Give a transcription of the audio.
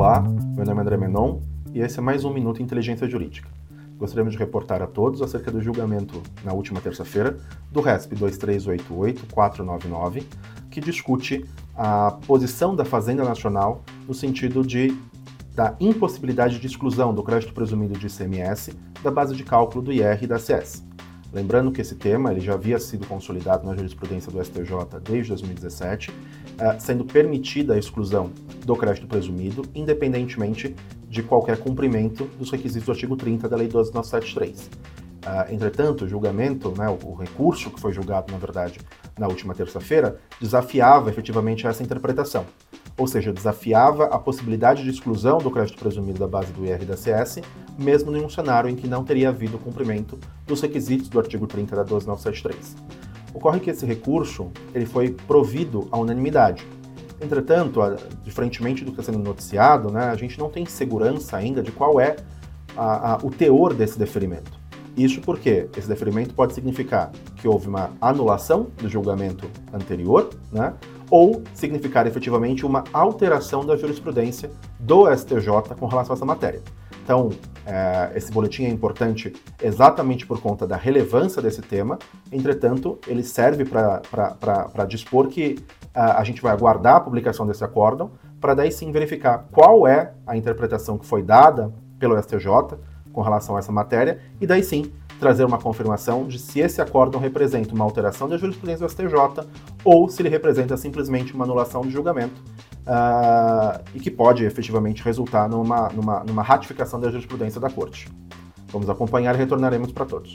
Olá, meu nome é André Menon e esse é mais um Minuto Inteligência Jurídica. Gostaríamos de reportar a todos acerca do julgamento na última terça-feira do RESP 2388-499, que discute a posição da Fazenda Nacional no sentido de da impossibilidade de exclusão do crédito presumido de ICMS da base de cálculo do IR e da CS. Lembrando que esse tema ele já havia sido consolidado na jurisprudência do STJ desde 2017, eh, sendo permitida a exclusão do crédito presumido, independentemente de qualquer cumprimento dos requisitos do artigo 30 da Lei 12973. Uh, entretanto, o julgamento, né, o, o, recurso que foi julgado, na verdade, na última terça-feira, desafiava efetivamente essa interpretação. Ou seja, desafiava a possibilidade de exclusão do crédito presumido da base do IR da CS, mesmo em um cenário em que não teria havido cumprimento dos requisitos do artigo 30 da 12973. Ocorre que esse recurso ele foi provido à unanimidade. Entretanto, diferentemente do que está sendo noticiado, né, a gente não tem segurança ainda de qual é a, a, o teor desse deferimento. Isso porque esse deferimento pode significar que houve uma anulação do julgamento anterior, né? ou significar efetivamente uma alteração da jurisprudência do STJ com relação a essa matéria. Então, é, esse boletim é importante exatamente por conta da relevância desse tema, entretanto, ele serve para dispor que a, gente vai aguardar a publicação desse acórdão, para daí sim verificar qual é a interpretação que foi dada pelo STJ com relação a essa matéria, e daí sim trazer uma confirmação de se esse acórdão representa uma alteração da jurisprudência do STJ ou se ele representa simplesmente uma anulação de julgamento uh, e que pode efetivamente resultar numa, numa, numa ratificação da jurisprudência da Corte. Vamos acompanhar e retornaremos para todos.